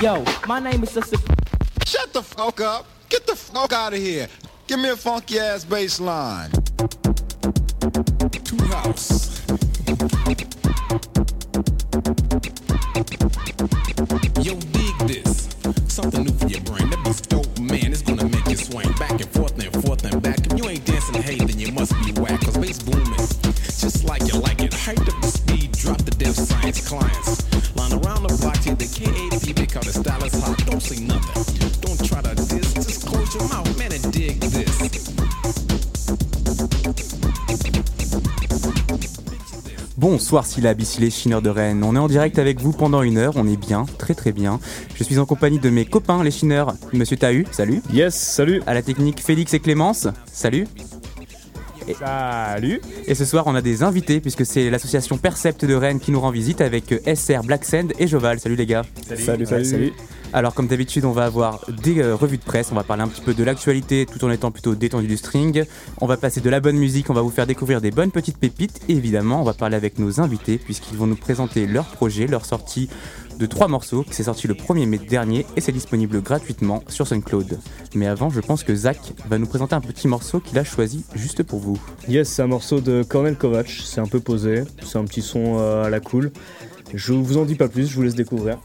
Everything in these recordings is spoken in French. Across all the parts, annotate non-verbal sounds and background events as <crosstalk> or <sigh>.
Yo, my name is Sister. Shut the fuck up. Get the fuck out of here. Give me a funky ass bass line. Two house. Yo, dig this. Something new for your brain. That beat's dope, man. It's gonna make you swing back and forth and forth and back. If you ain't dancing, hey, then you must be whack. Cause bass Bonsoir Syllab, ici les chineurs de Rennes. On est en direct avec vous pendant une heure, on est bien, très très bien. Je suis en compagnie de mes copains les chineurs, Monsieur Tahu, salut. Yes, salut. À la technique Félix et Clémence, salut. Et, Salut. et ce soir on a des invités puisque c'est l'association Percept de Rennes qui nous rend visite avec euh, SR Black Sand et Joval. Salut les gars. Salut, salut. Alors comme d'habitude on va avoir des euh, revues de presse, on va parler un petit peu de l'actualité tout en étant plutôt détendu du string. On va passer de la bonne musique, on va vous faire découvrir des bonnes petites pépites et évidemment on va parler avec nos invités puisqu'ils vont nous présenter leur projet, leur sortie de trois morceaux qui s'est sorti le 1er mai dernier et c'est disponible gratuitement sur SoundCloud. Mais avant je pense que Zach va nous présenter un petit morceau qu'il a choisi juste pour vous. Yes, c'est un morceau de Cornel Kovac. C'est un peu posé. C'est un petit son euh, à la cool. Je vous en dis pas plus, je vous laisse découvrir.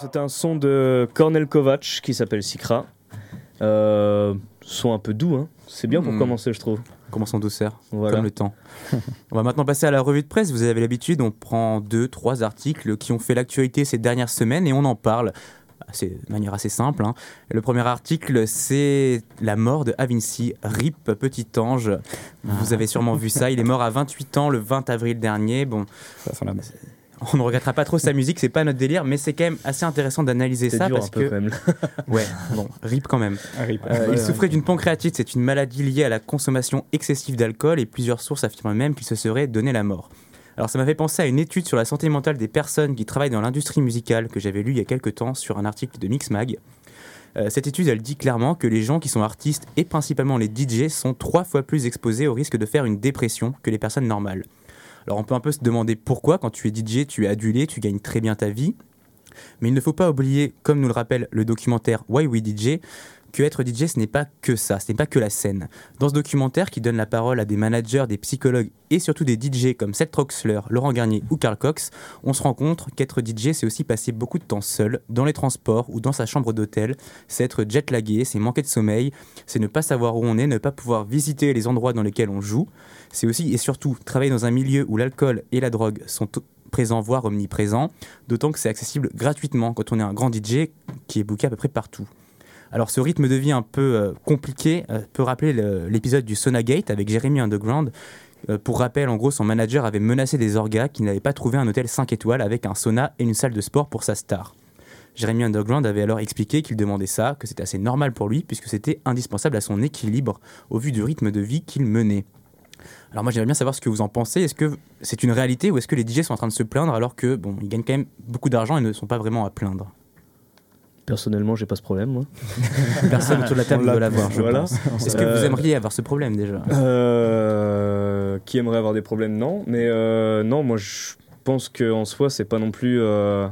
Alors c'était un son de Cornel Kovac qui s'appelle Sikra. Euh, son un peu doux, hein. c'est bien pour Mm. commencer je trouve. Commençons douceur, Voilà. comme le temps. on va maintenant passer à la revue de presse. Vous avez l'habitude, on prend deux, trois articles qui ont fait l'actualité ces dernières semaines et on en parle. C'est de manière assez simple. hein. Le premier article, c'est la mort de Avinci, RIP, petit ange. Vous avez sûrement vu ça. Il est mort à 28 ans le 20 avril dernier. Bon, Ça sent la mort. On ne regrettera pas trop sa musique, c'est pas notre délire, mais c'est quand même assez intéressant d'analyser ça dur parce un peu que. quand même. <laughs> Ouais, bon, RIP quand même. Rip. Euh, Ouais, il ouais. souffrait d'une pancréatite, c'est une maladie liée à la consommation excessive d'alcool et plusieurs sources affirment même qu'il se serait donné la mort. Alors ça m'a fait penser à une étude sur la santé mentale des personnes qui travaillent dans l'industrie musicale que j'avais lu il y a quelques temps sur un article de Mixmag. Euh, cette étude, elle dit clairement que les gens qui sont artistes et principalement les DJ sont trois fois plus exposés au risque de faire une dépression que les personnes normales. Alors on peut un peu se demander pourquoi quand tu es DJ, tu es adulé, tu gagnes très bien ta vie. Mais il ne faut pas oublier, comme nous le rappelle le documentaire Why We DJ, que être DJ, ce n'est pas que ça, ce n'est pas que la scène. Dans ce documentaire qui donne la parole à des managers, des psychologues et surtout des DJ comme Seth Troxler, Laurent Garnier ou Carl Cox, on se rend compte qu'être DJ, c'est aussi passer beaucoup de temps seul, dans les transports ou dans sa chambre d'hôtel. C'est être jetlagué, c'est manquer de sommeil, c'est ne pas savoir où on est, ne pas pouvoir visiter les endroits dans lesquels on joue. C'est aussi et surtout travailler dans un milieu où l'alcool et la drogue sont présents, voire omniprésents, d'autant que c'est accessible gratuitement quand on est un grand DJ qui est booké à peu près partout. Alors ce rythme de vie un peu euh, compliqué euh, peut rappeler le- l'épisode du Sonagate avec Jeremy Underground. Euh, pour rappel, en gros, son manager avait menacé des orgas qu'il n'avait pas trouvé un hôtel 5 étoiles avec un sauna et une salle de sport pour sa star. Jeremy Underground avait alors expliqué qu'il demandait ça, que c'était assez normal pour lui puisque c'était indispensable à son équilibre au vu du rythme de vie qu'il menait. Alors moi j'aimerais bien savoir ce que vous en pensez. Est-ce que c'est une réalité ou est-ce que les DJ sont en train de se plaindre alors que bon ils gagnent quand même beaucoup d'argent et ne sont pas vraiment à plaindre? Personnellement, j'ai pas ce problème moi. <laughs> Personne autour de la table ne veut l'avoir, je Voilà. pense. Est-ce que vous Euh, aimeriez avoir ce problème déjà? Euh, qui aimerait avoir des problèmes? Non, mais euh, non, moi je pense que en soi c'est pas non plus. euh,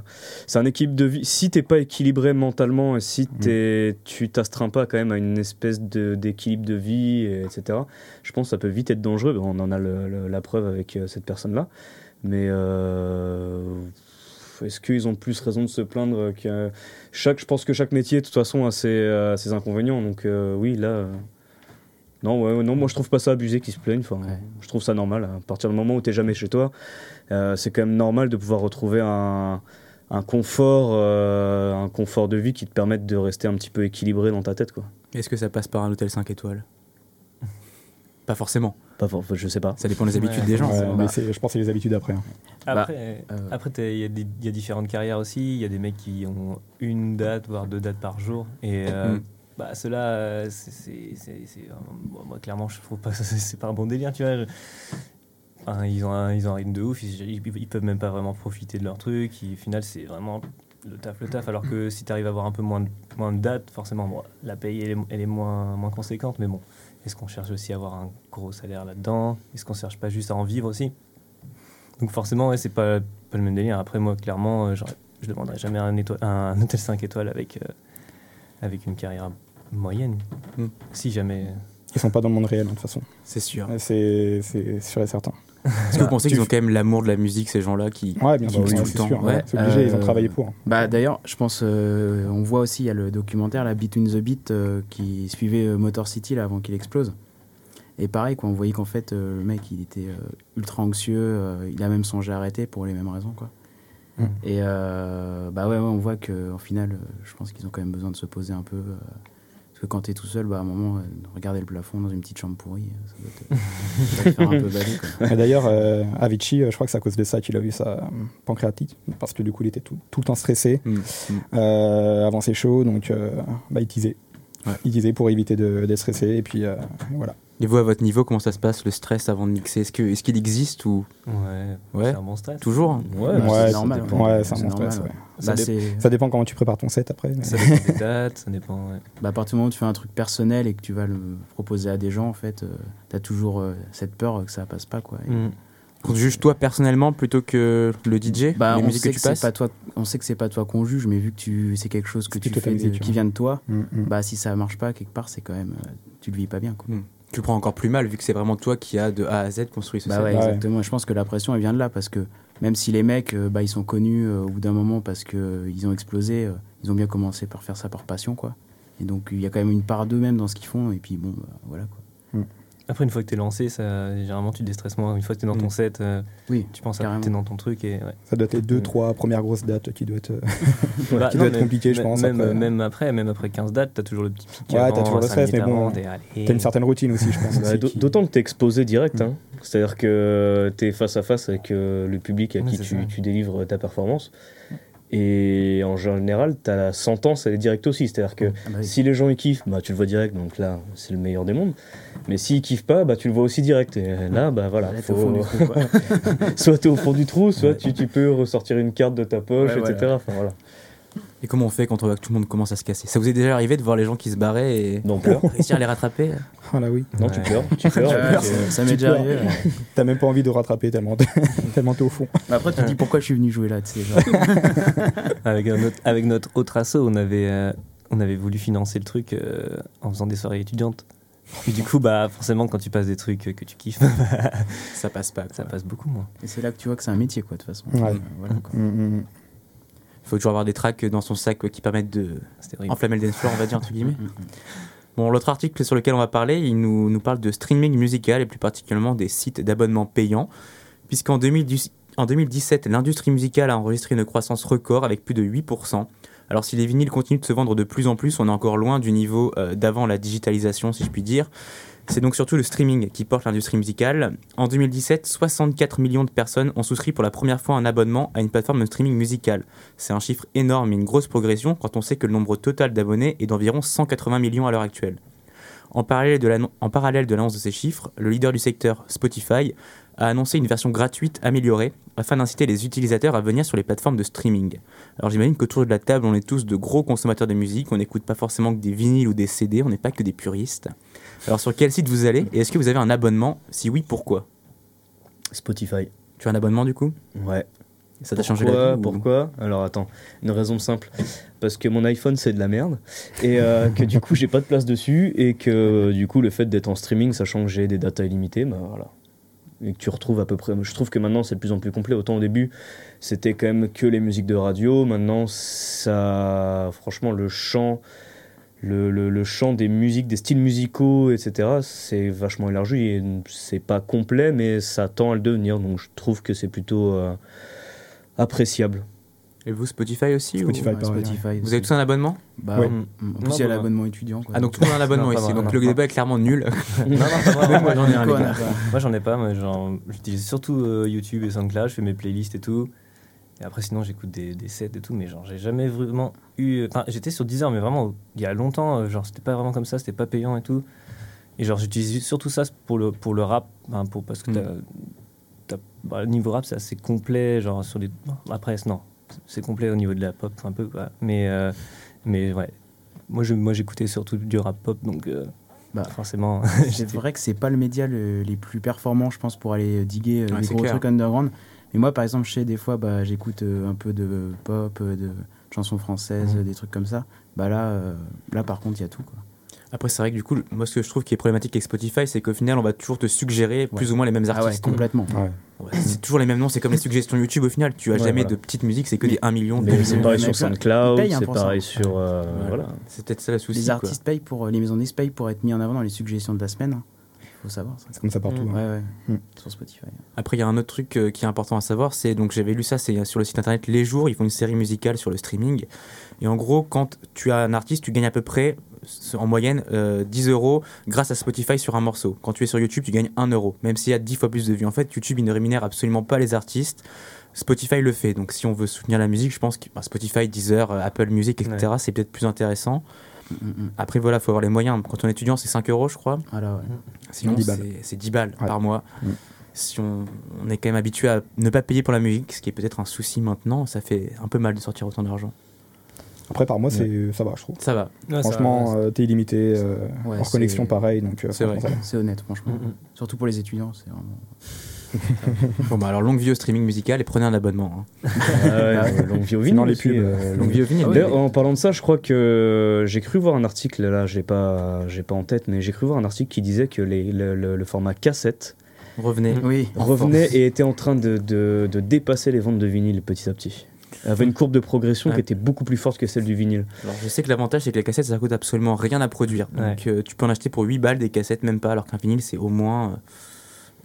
c'est un équilibre de vie. Si t'es pas équilibré mentalement et si t'es, tu t'astreins pas quand même à une espèce d'équilibre de vie, et etc. Je pense que ça peut vite être dangereux. On en a le- le- la preuve avec euh, cette personne-là. Mais euh, est-ce qu'ils ont plus raison de se plaindre que chaque Je pense que chaque métier de toute façon a ses, ses inconvénients. Donc oui, là. non, ouais, non, moi je trouve pas ça abusé qu'ils se plaignent. Enfin, Ouais. Je trouve ça normal. À partir du moment où t'es jamais chez toi, c'est quand même normal de pouvoir retrouver un, un confort, euh, un confort de vie qui te permette de rester un petit peu équilibré dans ta tête, quoi. Est-ce que ça passe par un hôtel 5 étoiles? Pas forcément. Pas for- je sais pas. Ça dépend des habitudes Ouais. des gens. Ouais, mais je pense que c'est les habitudes après. hein. Après, euh, après t'as- il y, a y différentes carrières aussi. Il y a des mecs qui ont une date, voire deux dates par jour. Et euh, Mm. bah ceux-là, euh, c'est, euh, moi clairement, je trouve pas que <laughs> c'est, c'est pas un bon délire, tu vois. Je- enfin, ils ont un, ils ont un rythme de ouf, ils, ils- peuvent même pas vraiment profiter de leur truc. Ils- au final, c'est vraiment le taf, le taf. Alors que si tu arrives à avoir un peu moins de, moins de dates, forcément, bon, la paye elle est, elle est moins, moins conséquente, mais bon. Est-ce qu'on cherche aussi à avoir un gros salaire là-dedans? Est-ce qu'on cherche pas juste à en vivre aussi? Donc forcément, ouais, c'est pas, pas le même délire. Après, moi, clairement, euh, j'aurais- je ne demanderais jamais un, étoile- un hôtel 5 étoiles avec, euh, avec une carrière moyenne. Mm. Si jamais. Ils sont pas dans le monde réel, de toute façon. C'est sûr. C'est c'est sûr et certain. Est-ce que vous pensez tu qu'ils ont f- quand même l'amour de la musique, ces gens-là qui. Ouais, bien sûr, oui, ouais, tout le temps? sûr. Ouais, ouais, c'est obligé, ils ont euh, travaillé pour. Bah d'ailleurs, je pense, euh, on voit aussi, il y a le documentaire, la Between the Beat, euh, qui suivait euh, Motor City là, avant qu'il explose. Et pareil, quoi, on voyait qu'en fait, euh, le mec, il était euh, ultra anxieux, euh, il a même songé à arrêter pour les mêmes raisons, quoi. Mm. Et euh, bah ouais, ouais, on voit qu'en final, euh, je pense qu'ils ont quand même besoin de se poser un peu. Parce que quand t'es tout seul, bah, à un moment, euh, regarder le plafond dans une petite chambre pourrie, euh, ça doit te, ça doit te faire un peu bader, <laughs> D'ailleurs, euh, Avicii, euh, je crois que c'est à cause de ça qu'il a eu sa pancréatite, parce que du coup, il était tout, tout le temps stressé Mm, mm. euh, avant ses shows, donc euh, bah, il teasait. Ouais. Il disait pour éviter de- d'être stressé, et puis voilà. Et vous, à votre niveau, comment ça se passe, le stress avant de mixer? Est-ce qu'il existe ou? Ouais, Ouais. c'est un bon stress. toujours? Hein Ouais, c'est normal, dépend. Ouais, c'est un bon stress. Bah, Ça dépend comment tu prépares ton set après. mais- Ça dépend des dates, ça dépend. ouais. Bah, à partir du moment où tu fais un truc personnel et que tu vas le proposer à des gens, en fait, euh, t'as toujours euh, cette peur que ça passe pas, quoi. Et- Mm. On juge toi personnellement plutôt que le DJ Bah, Les on sait que que, tu c'est passes? pas toi, on sait que c'est pas toi qu'on juge, mais vu que tu, c'est quelque chose que tu fais, musique, qui ouais. vient de toi, Mm, mm. bah si ça marche pas quelque part, c'est quand même, euh, tu le vis pas bien, quoi. Tu le prends encore plus mal vu que c'est vraiment toi qui a de A à Z construit ce Bah Ouais. exactement. Je pense que la pression, elle vient de là parce que même si les mecs, euh, bah, ils sont connus euh, au bout d'un moment parce que euh, ils ont explosé, euh, ils ont bien commencé par faire ça par passion, quoi. Et donc il y a quand même une part d'eux-mêmes dans ce qu'ils font. Et puis bon, bah, voilà quoi. Après, une fois que t'es lancé, ça, généralement, tu te déstresses moins. Une fois que t'es dans ton Mm. set, euh, Oui, tu penses à t'es dans ton truc et ouais. Ça doit être les deux, Mm. trois premières grosses dates qui doivent être. euh, <laughs> Bah, qui non, doit être mais compliqué, je pense, Même après. même après, même après 15 dates, t'as toujours le petit pic. Ouais, t'as avant, toujours le stress, mais bon, allez. T'as une certaine routine aussi, je pense. <laughs> Bah, D'autant que t'es exposé direct. Hein. C'est-à-dire que t'es face à face avec euh, le public à Ouais, qui tu, tu délivres ta performance. Et en général, ta sentence, elle est directe aussi. C'est-à-dire que Ah bah oui. si les gens ils kiffent, bah, tu le vois direct, donc là, c'est le meilleur des mondes. Mais s'ils kiffent pas, bah, tu le vois aussi direct. Et là, bah voilà. Là, au faut- fond du trou, quoi. <laughs> soit t'es au fond du trou, soit tu, tu peux ressortir une carte de ta poche, Ouais, etc. voilà. Enfin, voilà. Et comment on fait quand on voit que tout le monde commence à se casser? Ça vous est déjà arrivé de voir les gens qui se barraient et Non, réussir à les rattraper? Ah là oui. Non, tu pleures. Tu pleures. Ouais, ça- euh, m'est tu déjà arrivé. ouais. T'as même pas envie de rattraper tellement t'es <laughs> tellement t'es au fond. Mais après, tu te dis pourquoi je suis venu jouer là, tu genre. <laughs> Avec, un autre- avec notre autre asso, on avait, euh, on avait voulu financer le truc euh, en faisant des soirées étudiantes. Et du coup, bah, forcément, quand tu passes des trucs que tu kiffes, <laughs> Ça passe pas. ça passe beaucoup moins. Et c'est là que tu vois que c'est un métier, quoi, de toute façon. Ouais. Euh, voilà, quoi. Mm, mm. Il faut toujours avoir des tracks dans son sac qui permettent de enflammer le dance floor, on va dire entre guillemets. Mm, mm. Bon, l'autre article sur lequel on va parler, il nous, nous parle de streaming musical et plus particulièrement des sites d'abonnement payants, puisqu'en 2010 en 2017, l'industrie musicale a enregistré une croissance record avec plus de 8%. Alors si les vinyles continuent de se vendre de plus en plus, on est encore loin du niveau euh, d'avant la digitalisation, si je puis dire. C'est donc surtout le streaming qui porte l'industrie musicale. En 2017, 64 millions de personnes ont souscrit pour la première fois un abonnement à une plateforme de streaming musical. C'est un chiffre énorme et une grosse progression quand on sait que le nombre total d'abonnés est d'environ 180 millions à l'heure actuelle. En parallèle de l'annonce de ces chiffres, le leader du secteur, Spotify, a annoncé une version gratuite améliorée afin d'inciter les utilisateurs à venir sur les plateformes de streaming. Alors j'imagine qu'autour de la table, on est tous de gros consommateurs de musique, on n'écoute pas forcément que des vinyles ou des CD, on n'est pas que des puristes. Alors sur quel site vous allez et est-ce que vous avez un abonnement? Si oui, pourquoi? Spotify. Tu as un abonnement du coup? Ouais. Ça t'a changé la vie ou- Pourquoi? Alors attends, une raison simple. Parce que mon iPhone c'est de la merde et euh, <laughs> que du coup j'ai pas de place dessus et que du coup le fait d'être en streaming, sachant que j'ai des datas illimitées, bah voilà. Que tu retrouves à peu près. Je trouve que maintenant c'est de plus en plus complet. Autant au début c'était quand même que les musiques de radio. Maintenant ça. Franchement, le chant. Le, le, chant des musiques, des styles musicaux, etc., c'est vachement élargi c'est pas complet, mais ça tend à le devenir. Donc je trouve que c'est plutôt euh, appréciable. Et vous Spotify aussi ou- Spotify. Ouais, pareil, Spotify Vous avez tous un abonnement Bah, Ouais. mm, En Non, plus, il y a bah, l'abonnement étudiant. Quoi. Ah donc tout <laughs> le monde a un abonnement ici, donc non. le débat est clairement nul. <laughs> <laughs> non, non, pas. Moi, j'en ai un, Moi, j'en ai pas. J'utilise surtout euh, YouTube et SoundCloud. Je fais mes playlists et tout. Et après, sinon, j'écoute des, des sets et tout, mais genre, j'ai jamais vraiment eu. Enfin, j'étais sur Deezer, mais vraiment, il y a longtemps, euh, genre, c'était pas vraiment comme ça, c'était pas payant et tout. Et genre, j'utilise surtout ça pour le, pour le rap, hein, pour, parce que Mm. t'as- bah, le niveau rap, c'est assez complet, genre, sur les. bon, Après, non, c'est complet au niveau de la pop, un peu, quoi. Mais, euh, mais ouais. Moi, je, moi, j'écoutais surtout du rap pop, donc euh, Bah, forcément. <laughs> C'est vrai que c'est pas le média le- les plus performants, je pense, pour aller diguer euh, Ouais, les c'est gros clair. trucs underground. Mais moi, par exemple, je sais, des fois, bah, j'écoute euh, un peu de pop, euh, de chansons françaises, Mhm. des trucs comme ça. Bah là, euh, là par contre, il y a tout. Quoi. Après, c'est vrai que du coup, moi, ce que je trouve qui est problématique avec Spotify, c'est qu'au final, on va toujours te suggérer plus ou moins les mêmes Ah ouais, artistes. complètement. Ouais. Ouais, c'est toujours les mêmes noms, c'est comme les suggestions YouTube au final. Tu as Ouais, jamais voilà. de petites musiques, c'est que des 1 million, 2 Mais Mais c'est pareil sur SoundCloud, hein, c'est pareil sur. euh, voilà. C'est peut-être ça le souci. les quoi. artistes payent pour, euh, les maisons disques payent pour être mis en avant dans les suggestions de la semaine. hein. faut savoir ça. C'est comme ça partout. Mm. hein. Ouais, ouais. Mm. Sur Spotify. Après, il y a un autre truc euh, qui est important à savoir, c'est donc j'avais lu ça, c'est sur le site internet Les Jours, ils font une série musicale sur le streaming. Et en gros, quand tu as un artiste, tu gagnes à peu près, en moyenne, euh, 10 euros grâce à Spotify sur un morceau. Quand tu es sur YouTube, tu gagnes 1 euro, même s'il y a 10 fois plus de vues. En fait, YouTube, il ne rémunère absolument pas les artistes. Spotify le fait. Donc, si on veut soutenir la musique, je pense que bah, Spotify, Deezer, euh, Apple Music, etc., c'est peut-être plus intéressant. Mm, mm, mm. Après, voilà, il faut avoir les moyens. Quand on est étudiant, c'est 5 euros, je crois. Voilà, ouais. Sinon, 10 balles. c'est- c'est 10 balles Ouais. par mois. Si on, on est quand même habitué à ne pas payer pour la musique, ce qui est peut-être un souci maintenant, ça fait un peu mal de sortir autant d'argent. Après, par mois, c'est ça va, je trouve. Ça va. Ouais, Franchement, euh, t'es illimité, euh, Ouais, hors connexion pareil, donc euh, C'est vrai. C'est honnête, franchement. Mm, mm. Surtout pour les étudiants, c'est vraiment. <laughs> Bon, bah alors, longue vie au streaming musical et prenez un abonnement. hein. <laughs> Ah ouais, longue vie au vinyle les pubs, euh, Longue <laughs> vie au vinyle. D'ailleurs, en parlant de ça, je crois que j'ai cru voir un article, là, j'ai pas, j'ai pas en tête, mais j'ai cru voir un article qui disait que les- le, le- le format cassette. Oui. Revenait force. et était en train de, de- de dépasser les ventes de vinyle petit à petit. Avait une courbe de progression Ouais. qui était beaucoup plus forte que celle du vinyle. Alors, je sais que l'avantage, c'est que les cassettes, ça coûte absolument rien à produire. Donc, euh, tu peux en acheter pour 8 balles des cassettes, même pas, alors qu'un vinyle, c'est au moins.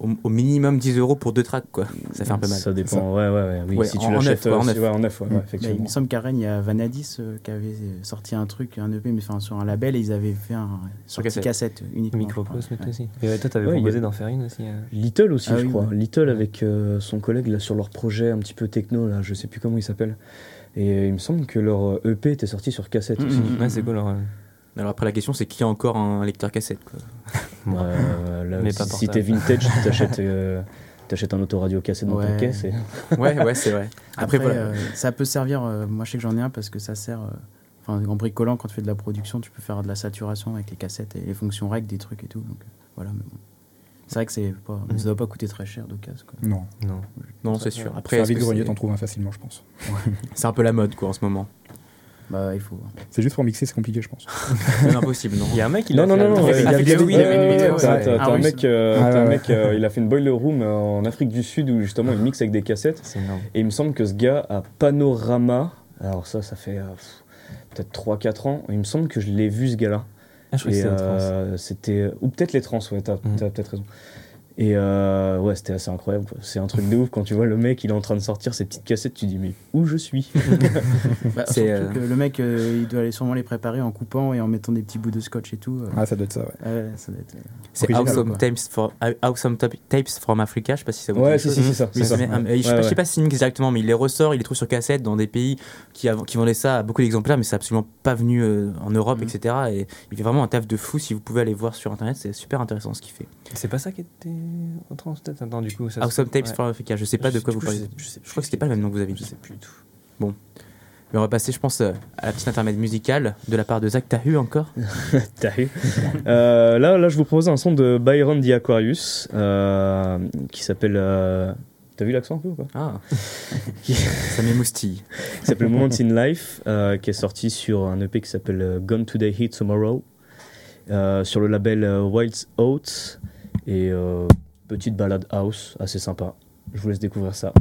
Euh, au, au minimum 10 euros pour deux tracks, quoi. Ça fait un peu mal. Ça dépend, Ça. ouais, ouais, ouais. Oui, Ouais, si en- tu en l'achètes en euh, neuf. ouais, en neuf, ouais, ouais, Bah, il effectivement. me semble qu'à Rennes, il y a Vanadis euh, qui avait sorti un truc, un EP, mais enfin, sur un label, et ils avaient fait un sortie cassette. cassette, uniquement. je crois. Microcosme Ouais. aussi. Et ouais, toi, t'avais Ouais, proposé a- d'en faire une aussi. euh. Little aussi, Ah je oui, crois. ouais. Little avec euh, son collègue là, sur leur projet un petit peu techno, là, je sais plus comment il s'appelle. Et euh, il me semble que leur euh, EP était sorti sur cassette Mm, aussi. mm. Ouais, c'est cool. ouais. Alors, après, la question, c'est qui a encore un lecteur cassette, quoi. <laughs> Euh, là, Mais <laughs> si t'es vintage, t'achètes <laughs> euh, t'achètes un autoradio cassette dans ta Ouais. caisse. Et... Ouais, ouais, c'est vrai. Après, Après, voilà. euh, ça peut servir, euh, moi je sais que j'en ai un parce que ça sert, euh, enfin en bricolant quand tu fais de la production, tu peux faire de la saturation avec les cassettes et les fonctions règles des trucs et tout. Donc euh, voilà, mais bon. C'est vrai que c'est pas, Mhm. ça doit pas coûter très cher d'occasion. quoi. Non. Non. Non, c'est sûr. Après, Après, un est-ce que vide grenier, c'est t'en trouves un facilement, je pense. c'est un peu la mode, quoi, en ce moment. Bah il faut. C'est juste pour mixer, c'est compliqué, je pense. C'est impossible, non Il y a un mec, il Non, a non, fait non, non, il a une des- t'as- Ah un mec, euh, un mec, euh, il a fait boiler room euh, en Afrique du Sud où justement il mixe avec des cassettes. Et il me semble que ce gars a Panorama. Alors ça, ça fait euh, peut-être 3-4 ans. Il me semble que je l'ai vu ce gars-là. Ah, je crois que c'était euh, c'était ou peut-être les trans, ouais, t'as t'as peut-être raison. Et euh, ouais, c'était assez incroyable. C'est un truc de ouf quand tu vois le mec, il est en train de sortir ses petites cassettes, tu dis mais où je suis? <laughs> Bah, <laughs> C'est, euh, que le mec, euh, il doit aller sûrement les préparer en coupant et en mettant des petits bouts de scotch et tout. euh. Ah, ça doit être ça, ouais. Ouais, ça doit être, euh, C'est Awesome quoi. Tapes, for, awesome Tap- Tapes from Africa, je sais pas si ça vous dit Ouais, si, si, c'est ça. Oui, c'est ça. mais, je sais Ouais, pas, je sais ouais. pas s'il mixe directement, mais il les ressort, il les trouve sur cassette dans des pays qui, qui vendaient ça à beaucoup d'exemplaires, mais c'est absolument pas venu euh, en Europe, Mhm. etc. Et il fait vraiment un taf de fou. Si vous pouvez aller voir sur internet, c'est super intéressant ce qu'il fait. C'est pas ça qui était en trans, peut-être Attends, du coup. Ça se- Awesome Tapes ouais. from Africa, je sais pas de Je- quoi vous parlez. Je sais, je sais Je crois que c'était pas le même nom que vous avez Je dit. sais plus du tout. Mais on va passer, je pense, euh, à la petite intermède musicale de la part de Zach Tahu encore. <laughs> T'as vu Euh, là, là, je vous propose un son de Byron the Aquarius euh, qui s'appelle. euh, T'as vu l'accent un peu ou pas? Ah, <laughs> ça m'émoustille. Qui <laughs> s'appelle Moments in Life, euh, qui est sorti sur un EP qui s'appelle Gone Today, Hit Tomorrow, euh, sur le label euh, Wild Oats. Et euh, petite balade house, assez sympa. Je vous laisse découvrir ça.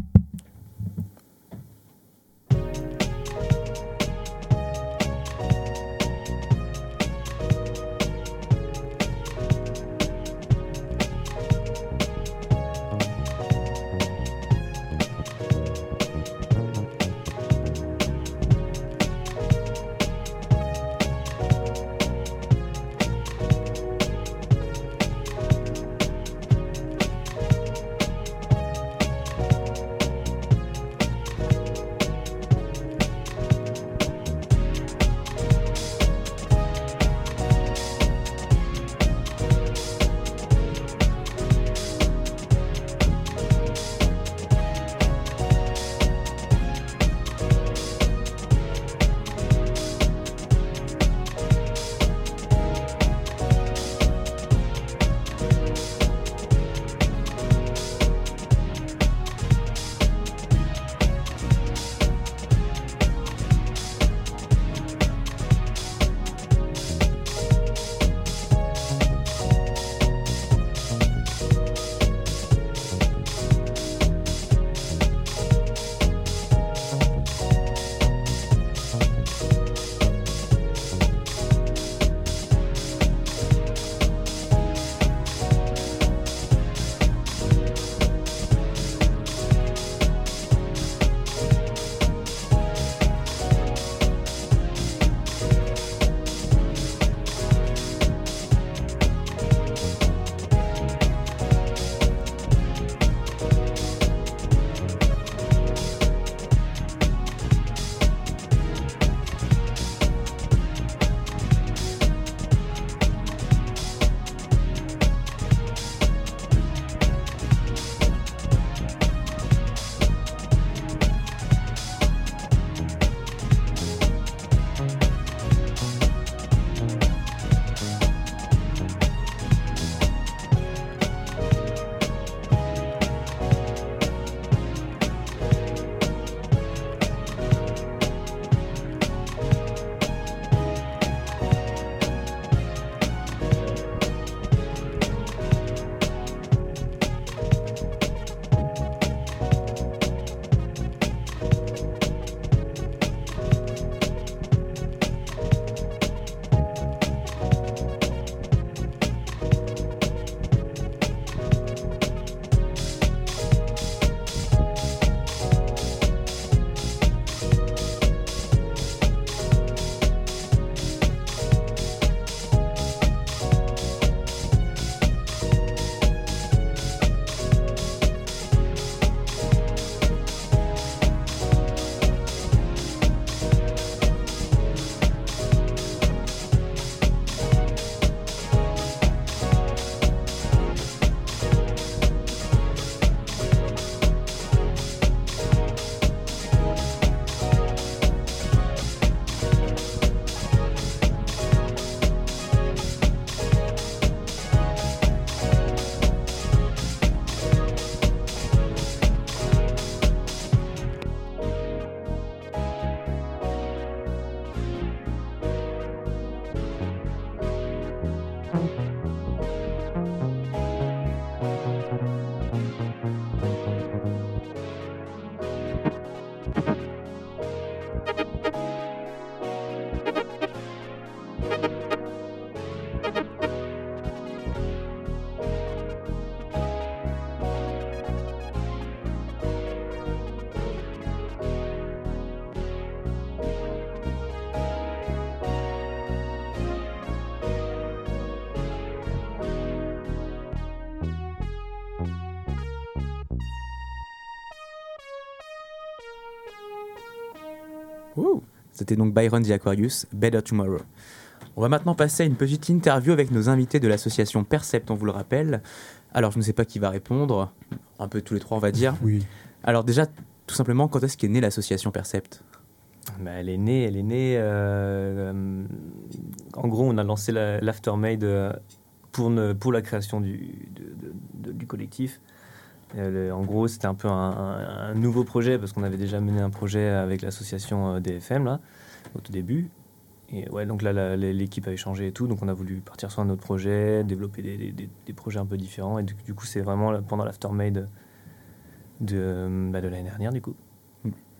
C'était donc Byron the Aquarius, Better Tomorrow. On va maintenant passer à une petite interview avec nos invités de l'association Percept, on vous le rappelle. Alors, je ne sais pas qui va répondre, un peu tous les trois, on va dire. Oui. Alors, déjà, tout simplement, quand est-ce qu'est née l'association Percept? Bah, elle est née, elle est née. euh, euh, en gros, on a lancé la- l'Aftermade euh, pour, pour la création du, de- de- de- du collectif. Euh, en gros, c'était un peu un, nouveau projet parce qu'on avait déjà mené un projet avec l'association euh, DFM là, au tout début. Et ouais, donc là, l'équipe avait changé et tout, donc on a voulu partir sur un autre projet, développer des, projets un peu différents. Et du, coup, c'est vraiment pendant l'Aftermade de, bah, de l'année dernière, du coup.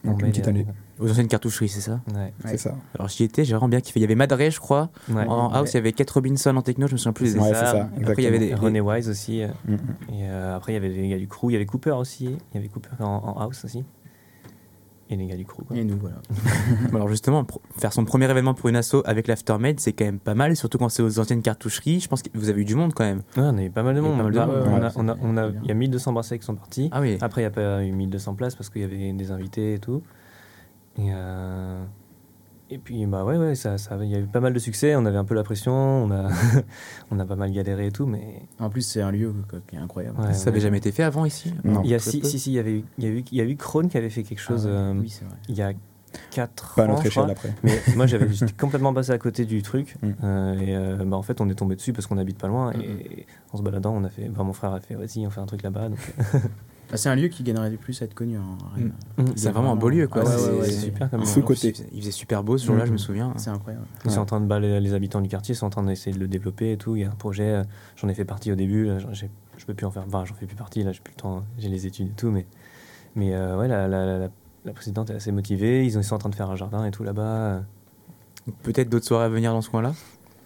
Donc On une petite met- année, Aux anciennes cartoucheries, c'est ça Ouais. c'est ça. Alors, j'y étais, j'ai vraiment bien kiffé. Il y avait Madré, je crois. Ouais. En house, il y avait Kate Robinson en techno, je me souviens plus. C'est Ouais, ça. c'est ça. Après, il y avait des- René Wise aussi. euh, Mm, mm. Et euh, après, il y avait les gars du crew. Il y avait Cooper aussi. Il y avait Cooper en, en house aussi. Et les gars du crew. Quoi. Et nous, voilà. <laughs> Alors justement, faire son premier événement pour une asso avec l'Aftermade, c'est quand même pas mal, surtout quand c'est aux anciennes cartoucheries. Je pense que vous avez eu du monde quand même. Ouais, on a eu pas mal de Il y a monde. ouais, Il y a 1200 bracelets qui sont partis. Ah oui. Après, il n'y a pas eu 1200 places parce qu'il y avait des invités et tout. Et, euh, et puis, bah ouais, ouais, ça, ça, il y a eu pas mal de succès. On avait un peu la pression. On a, <laughs> on a pas mal galéré et tout. Mais En plus, c'est un lieu quoi, qui est incroyable. Ouais, ça avait jamais été fait avant ici? Non. il y a, si, si, si, il y avait eu, il y a eu, il y a eu Krone qui avait fait quelque Ah chose ouais, euh, oui, c'est vrai. il y a 4 Pas à ans. notre je crois. échelle après. Mais moi, j'avais <laughs> j'étais complètement passé à côté du truc. Mm. Euh, et euh, bah, en fait, on est tombé dessus parce qu'on habite pas loin. Et en se baladant, on a fait. Enfin, mon frère a fait vas-y, on fait un truc là-bas. <laughs> Donc, Ah, c'est un lieu qui gagnerait du plus à être connu. hein, Rennes. Mm. C'est vraiment un beau lieu quoi. Ah ouais, C'est- ouais, ouais, c'est c'est- super comme Sous côté. Il faisait- super beau ce jour-là, je me souviens. C'est incroyable. Ils sont Ouais. en train de bah, les, les habitants du quartier sont en train d'essayer de le développer et tout. Il y a un projet. euh, J'en ai fait partie au début. Là, je peux plus en faire. Enfin, j'en fais plus partie. Là, j'ai plus le temps. J'ai les études et tout. Mais, mais euh, ouais, la, la, la, la présidente est assez motivée. Ils, ont- ils sont en train de faire un jardin et tout là-bas. Peut-être d'autres soirées à venir dans ce coin-là?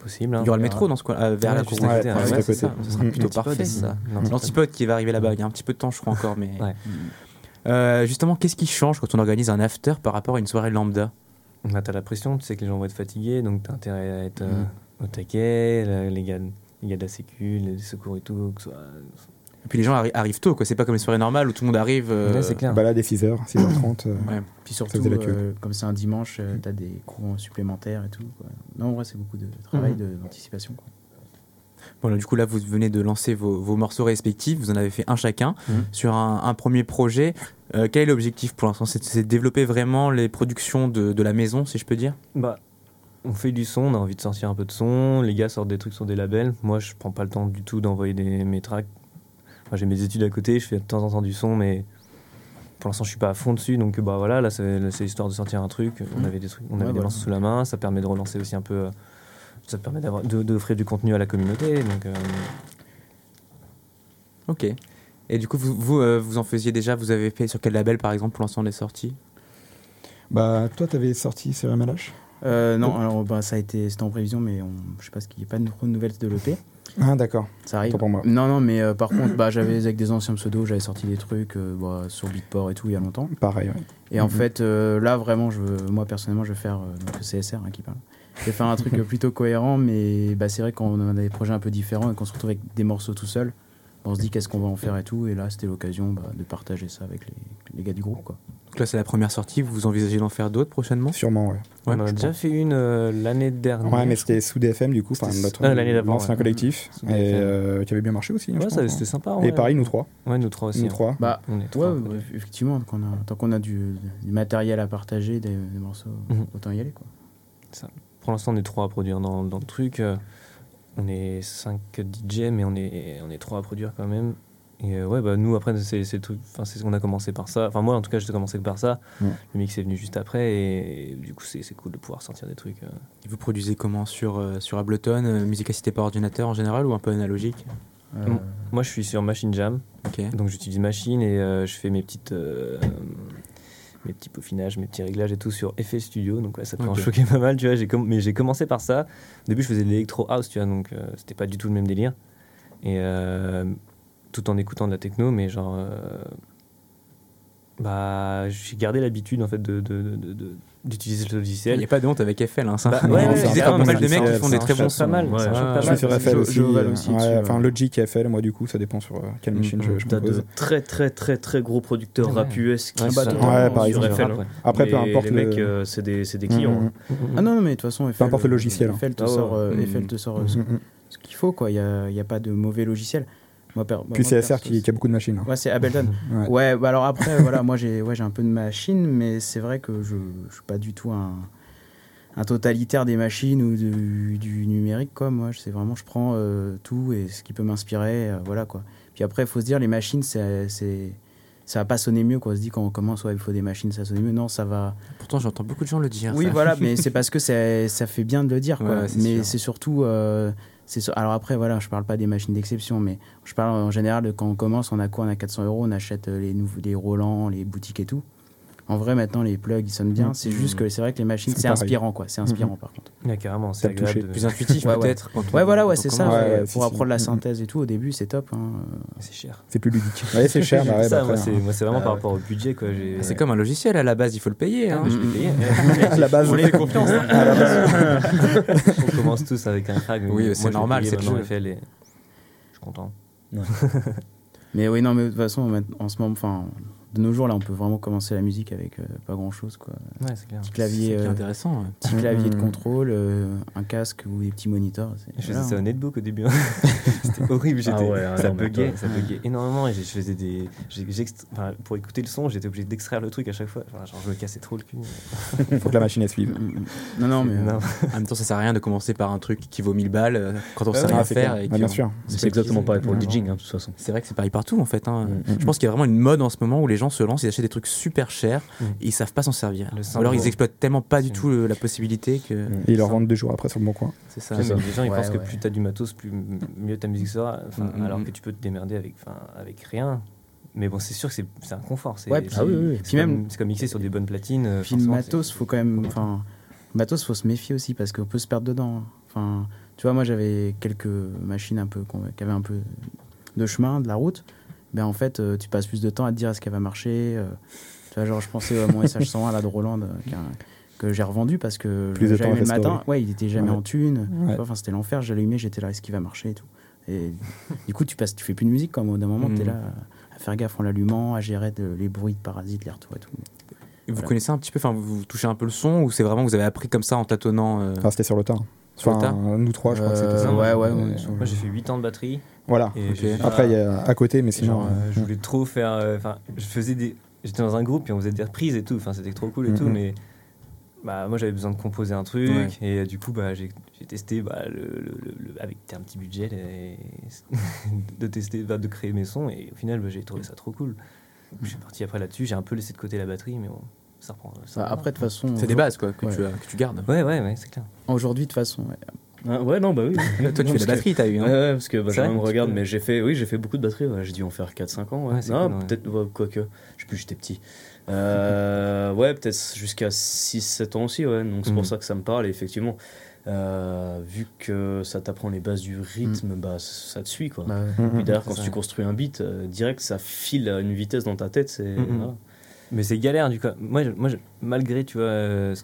Possible. hein. Il y aura le métro dans ce coin euh, vers Ouais, la juste cour. à côté, Ouais, ça. sera Mhm. plutôt parfait L'antipode, ça. l'antipode. L'antipode qui va arriver là-bas. Il y a un petit peu de temps, je crois encore, mais. Ouais. Euh, justement, qu'est-ce qui change quand on organise un after par rapport à une soirée lambda? Bah, t'as la pression, tu sais que les gens vont être fatigués, donc t'as intérêt à être euh, Mhm. au taquet, les gars, les gars de la sécu, les secours et tout, que soit... Et puis les gens arri- arrivent tôt, quoi. C'est pas comme les soirées normales où tout le monde arrive. euh, Ouais, c'est clair. Bah là, dès 6h, 6h30. euh, Ouais. Puis surtout, euh, comme c'est un dimanche, euh, t'as des cours supplémentaires et tout. quoi. Non, en vrai, c'est beaucoup de travail Mhm. de- d'anticipation. Bon, là, du coup, là, vous venez de lancer vos, vos morceaux respectifs. Vous en avez fait un chacun Mhm. sur un, un premier projet. Euh, quel est l'objectif pour l'instant? C'est de développer vraiment les productions de, de la maison, si je peux dire? Bah, on fait du son, on a envie de sortir un peu de son, les gars sortent des trucs sur des labels. Moi, je prends pas le temps du tout d'envoyer des, mes tracks. J'ai mes études à côté, je fais de temps en temps du son, mais pour l'instant, je suis pas à fond dessus. Donc, bah voilà, là, c'est là, c'est histoire de sortir un truc. On avait des trucs, on Ouais, avait des voilà. morceaux sous la main, ça permet de relancer aussi un peu. euh, Ça permet d'offrir du contenu à la communauté. Donc, euh, Ok. Et du coup, vous, vous, euh, vous en faisiez déjà Vous avez fait sur quel label, par exemple, pour l'ensemble des sorties Bah, toi, t'avais sorti sur MLH Euh, non, alors bah, ça a été, c'était en prévision, mais on, je sais pas ce qu'il n'y a pas de nouvelles de l'EP. Ah, d'accord. Ça arrive. Pour moi. Non, non, mais euh, par contre, bah, j'avais avec des anciens pseudos, j'avais sorti des trucs euh, bah, sur Beatport et tout il y a longtemps. Pareil, ouais. Et en Mhm. fait, euh, là, vraiment, je, moi personnellement, je vais faire donc, le CSR hein, qui parle. Je vais faire un truc plutôt cohérent, mais bah, c'est vrai quand on a des projets un peu différents et qu'on se retrouve avec des morceaux tout seul, on se dit qu'est-ce qu'on va en faire et tout. Et là, c'était l'occasion bah, de partager ça avec les, les gars du groupe. Quoi. Donc là, c'est la première sortie. Vous envisagez d'en faire d'autres prochainement? Sûrement, ouais. Ouais, on en a déjà fait une euh, l'année dernière. Ouais, mais c'était sous DFM, du coup, enfin, Ah, l'année d'avant, l'ancien ouais. collectif, et euh, qui avait bien marché aussi. hein, Ouais, ça, pense, c'était hein. sympa. Et pareil, nous trois. Ouais, nous trois aussi. Nous hein. trois. Bah, On est trois. ouais, effectivement, qu'on a- tant qu'on a du, du matériel à partager, des, des morceaux, Mhm. autant y aller. Quoi. Pour l'instant, on est trois à produire dans, dans le truc. Euh, On est 5 DJ, mais on est, on est trois à produire quand même. Et euh, ouais, bah, nous, après, c'est c'est le truc. Enfin, c'est ce qu'on a commencé par ça. Enfin, moi, en tout cas, j'ai commencé par ça. Ouais. Le mix est venu juste après. Et, du coup, c'est c'est cool de pouvoir sortir des trucs. euh. Et Vous produisez comment Sur, euh, sur Ableton, euh, musique assistée par ordinateur en général ou un peu analogique? Euh, Mm. Moi, je suis sur Machine Jam. Donc, j'utilise Machine et euh, je fais mes petites. euh, mes petits peaufinages, mes petits réglages et tout sur FL Studio. Donc, ouais, ça peut en Ok. choquer <laughs> pas mal, tu vois. Mais j'ai commencé par ça. Au début, je faisais de l'électro house, tu vois. Donc, euh, c'était pas du tout le même délire. Et euh, tout en écoutant de la techno, mais genre. euh, Bah, j'ai gardé l'habitude en fait de, de- de- de- de- d'utiliser le Il logiciel. n'y a pas de honte avec FL. Hein, ça. Bah, ouais, ouais, c'est pas mal de mecs qui font des très bons pas mal. Ouais, pas Je mal. suis sur Jo- FL aussi. Euh. Enfin, Logic et FL, moi, du coup, ça dépend sur euh, quelle Mm, machine je, mm. je T'as de très très très très gros producteurs Ouais. rap US qui Ouais, par sur exemple. FL. Ouais. Après, peu importe les le- mecs, euh, c'est des, c'est des clients. Hein. Ah non, mais de toute façon, FL, importe le logiciel, hein. FL te Ah sort, Mm. Te sort ce, qu'il faut, quoi. Il n'y a, il y a pas de mauvais logiciel. Moi, per- Puis moi, c'est SR qui, qui a beaucoup de machines. hein. Ouais, c'est Ableton. <laughs> Ouais. Ouais, bah alors après, <laughs> voilà, moi j'ai ouais, j'ai un peu de machine, mais c'est vrai que je ne suis pas du tout un, un totalitaire des machines ou du, du numérique, quoi. Moi, c'est vraiment, je prends euh, tout et ce qui peut m'inspirer, euh, voilà, quoi. Puis après, il faut se dire, les machines, c'est, c'est, ça va pas sonner mieux, quoi. On se dit quand on commence, ouais, il faut des machines, ça sonne mieux. Non, ça va. Pourtant, j'entends beaucoup de gens le dire. Oui, ça. voilà, <laughs> mais c'est parce que ça fait bien de le dire, quoi. Ouais, mais c'est surtout. euh, c'est Alors après, voilà, je parle pas des machines d'exception, mais je parle en général de quand on commence, on a quoi? On a 400 euros, on achète euh, les, nouveaux, les Roland, les boutiques et tout. En vrai, maintenant, les plugs, ils sonnent bien. Mm. C'est juste que c'est vrai que les machines, C'est inspirant, quoi. C'est inspirant, par contre. Ouais, carrément, c'est Plus intuitif, <laughs> Ouais, ouais. peut-être. Ouais, voilà, ouais, c'est ça. commence. Ouais, ouais, pour si, si. apprendre la Mm. synthèse et tout, au début, c'est top. hein. C'est cher. C'est plus ludique. <laughs> Ouais, c'est cher, bah bah moi, après, c'est moi, c'est vraiment Ah par ouais. rapport au budget. Quoi. J'ai- C'est comme un logiciel à la base, il faut le payer. Ah, hein. mais je l'ai payé. <laughs> À la base, On les fait confiance. À la base. On commence tous avec un crack. mais Oui, c'est normal, c'est le jeu. Je suis content. Mais oui, non, mais de toute façon, en ce moment, enfin, de nos jours, là, on peut vraiment commencer la musique avec euh, pas grand chose, quoi. Ouais, c'est clair. Petit clavier, euh, intéressant. ouais. petit clavier de <laughs> Mm. contrôle, euh, un casque ou des petits moniteurs. Je faisais ça au netbook au début. hein. <laughs> C'était horrible. j'étais- Ah ouais, ça buguait, ça buguait énormément. Et je faisais des. enfin, pour écouter le son, j'étais obligé d'extraire le truc à chaque fois. Enfin, genre, je me cassais trop le cul. <laughs> faut que la machine elle suive. Mm, mm. Non, non, mais. euh, Non. En même temps, ça sert à rien de commencer par un truc qui vaut 1000 balles quand on sait rien faire. et bien sûr. C'est exactement pareil pour le. DJing, hein, de toute façon. C'est vrai que c'est pareil partout en fait. hein. Mm. Je pense qu'il y a vraiment une mode en ce moment où les gens se lancent, ils achètent des trucs super chers Mm. et ils savent pas s'en servir. Ou alors ils exploitent tellement pas du C'est- tout le- la possibilité que Mm. Et ils leur vendent deux jours après sur le bon coin. c'est ça. Mais- les gens ils Ouais, pensent que plus t'as du matos, plus mieux ta musique sera. Enfin, Mm, mm, alors mm. que tu peux te démerder avec, avec rien. Mais bon, c'est sûr que c'est c'est un confort. c'est- Ouais, ah oui, oui, oui. C'est Puis même- comme, c'est comme mixer sur des bonnes platines. euh, Puis le matos, faut quand même. Enfin, matos, faut se méfier aussi parce qu'on peut se perdre dedans. Enfin, tu vois, moi j'avais quelques machines un peu qui avaient un peu de chemin, de la route. Ben en fait, euh, tu passes plus de temps à te dire est-ce qu'elle va marcher. euh, tu vois, genre, je pensais à mon SH101 là de Roland euh, que j'ai revendu parce que Plus de temps le matin. Ouais, il était jamais Ouais. en thune. Ouais. Enfin, c'était l'enfer. J'allumais, j'étais là, est-ce qu'il va marcher et tout. Et du coup, tu passes, tu fais plus de musique comme au d'un moment, tu es Mhm. là à faire gaffe en l'allumant, à gérer de- les bruits de parasites, les retours et tout. Vous Voilà. connaissez un petit peu, enfin vous, vous touchez un peu le son ou c'est vraiment vous avez appris comme ça en tâtonnant euh, Enfin, c'était sur le tard. Sur le Enfin, tard nous trois, je crois que c'était ça. ouais, ouais, ouais. Moi j'ai fait 8 ans de batterie. Voilà. Et Après, il y a à côté, mais sinon. Genre, euh, je euh, voulais trop faire. euh, Enfin, je faisais des. J'étais dans un groupe puis on faisait des reprises et tout. Enfin, c'était trop cool et tout. Mhm. Mais bah, moi, j'avais besoin de composer un truc Ouais. et euh, du coup, bah, j'ai testé bah, le, le- le- le- avec un petit budget et- <laughs> de tester, bah, de créer mes sons et au final, bah, j'ai trouvé ça trop cool. Je suis parti après là-dessus. J'ai un peu laissé de côté la batterie, mais bon, ça reprend. Ça Bah, après, de toute façon. C'est des bases quoi que, Ouais. tu, que tu gardes. Ouais, ouais, ouais, c'est clair. Aujourd'hui, de toute façon, ouais. Ah, ouais, non, bah oui. <laughs> Toi tu Non, fais la batterie, t'as eu. Hein ouais, parce que bah, je me regarde, mais j'ai fait, oui, j'ai fait beaucoup de batterie. ouais, j'ai dû en faire 4-5 ans. Ouais. Ouais, non, cool, peut-être, ouais, quoique. Je sais plus, j'étais petit. Euh, ouais, peut-être jusqu'à 6-7 ans aussi, ouais. Donc c'est Mhm. pour ça que ça me parle. Et effectivement, euh, vu que ça t'apprend les bases du rythme, bah, ça te suit, quoi. Bah, ouais. Mhm. Puis d'ailleurs, quand ça. tu construis un beat, euh, direct, ça file à une vitesse dans ta tête. C'est Mhm. voilà. Mais c'est galère du coup. Moi, je- moi je- malgré, tu vois, euh,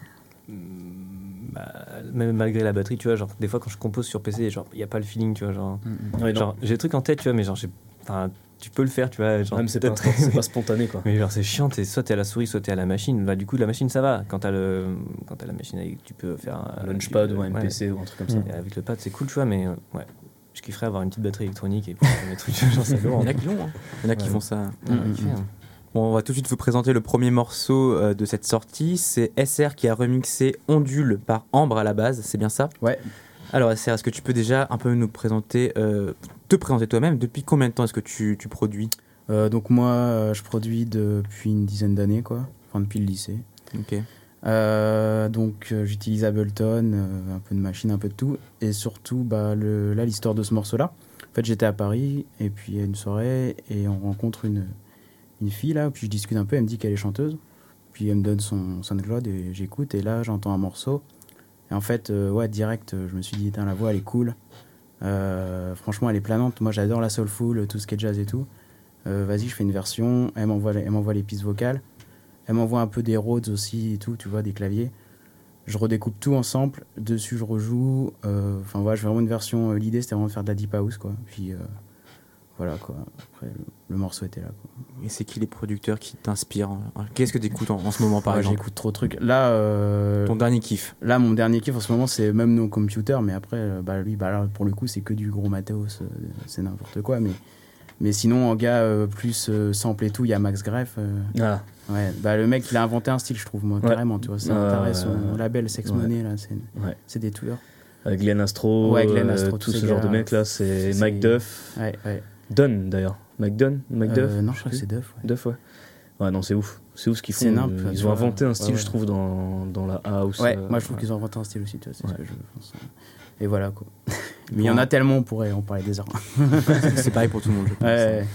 même malgré la batterie, tu vois, genre des fois quand je compose sur PC, genre il y a pas le feeling, tu vois, genre, Mm, non. genre j'ai des trucs en tête, tu vois, mais genre j'ai, enfin, tu peux le faire, tu vois, genre Même c'est pas, pas spontané, quoi. mais genre c'est chiant, t'es, soit t'es à la souris, soit t'es à la machine. Bah du coup la machine ça va. Quand t'as le, quand t'as la machine avec, tu peux faire un, Un launchpad tu- ou un ouais. MPC ou un truc comme ça. Et avec le pad c'est cool, tu vois, mais euh, ouais. Je kifferais avoir une petite batterie électronique et puis mes trucs, genre lourd. Il y en a qui l'ont. hein. Il y en a qui Ouais. font ça. Mm, mm, hein. Bon, on va tout de suite vous présenter le premier morceau euh, de cette sortie. C'est SR qui a remixé Ondule par Ambre à la base, c'est bien ça? Ouais. Alors SR, est-ce que tu peux déjà un peu nous présenter, euh, te présenter toi-même? Depuis combien de temps est-ce que tu, tu produis? Euh, donc moi, je produis depuis une dizaine d'années, quoi. Enfin, depuis le lycée. Ok. Donc j'utilise Ableton, un peu de machine, un peu de tout. Et surtout, bah, le, là, l'histoire de ce morceau-là. En fait, j'étais à Paris, et puis il y a une soirée, et on rencontre une, une fille, là, puis je discute un peu, elle me dit qu'elle est chanteuse. Puis elle me donne son SoundCloud, et j'écoute, et là, j'entends un morceau. Et en fait, euh, ouais, direct, je me suis dit, la voix, elle est cool. Euh, franchement, elle est planante. Moi, j'adore la soulful, tout ce qui est jazz et tout. Euh, Vas-y, je fais une version. Elle m'envoie, elle m'envoie les pistes vocales. Elle m'envoie un peu des Rhodes aussi et tout, tu vois, des claviers. Je redécoupe tout ensemble. Dessus, je rejoue. Enfin, voilà, je fais vraiment une version. L'idée, c'était vraiment de faire de la deep house, quoi. Puis, voilà, quoi. Après, le, morceau était là, quoi. Et c'est qui les producteurs qui t'inspirent hein? Qu'est-ce que tu écoutes en, en ce moment, par Ouais, exemple? J'écoute trop de trucs. Là, euh, Ton dernier kiff là, mon dernier kiff en ce moment, c'est même nos computer. Mais après, euh, bah, lui, bah, là, pour le coup, c'est que du gros matos. euh, c'est n'importe quoi. Mais, mais sinon, en gars euh, plus euh, sample et tout, il y a Max Greff. euh, Ah, Ouais, bah le mec il a inventé un style je trouve moi Ouais. carrément tu vois, ça Ouais, m'intéresse ouais, son label Sex Ouais. Money là, c'est des tueurs. avec Glenn Astro, Ouais, Glenn euh, Astro, tout ce genre de mecs là, c'est c'est- Mike Duff, Ouais, ouais. Dunn d'ailleurs. Mike Dunn, Mike Duff. Euh, non, je crois que c'est Duff. Ouais. Duff, ouais. Ouais, non, c'est ouf. C'est ouf ce qu'ils C'est font. nimp, Ils vois, ont inventé un style, ouais, ouais. je trouve, dans, dans la house. Ouais, euh, moi je trouve ouais. qu'ils ont inventé un style aussi, tu vois, c'est Ouais. ce que je pense. Et voilà quoi. <laughs> Mais il y en a tellement, on pourrait en parler des heures. <laughs> C'est pareil pour tout le monde, je pense. Ouais.